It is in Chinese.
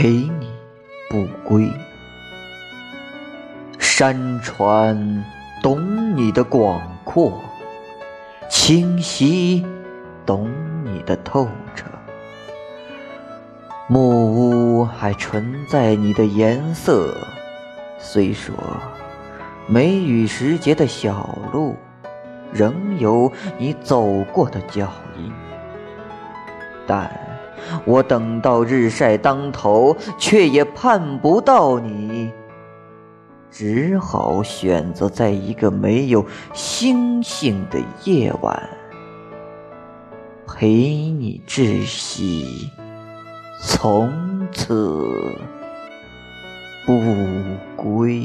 陪你不归。山川懂你的广阔，清溪懂你的透彻，木屋还存在你的颜色。虽说梅雨时节的小路，仍有你走过的脚印，但我等到日晒当头，却也盼不到你，只好选择在一个没有星星的夜晚，陪你窒息，从此。不归。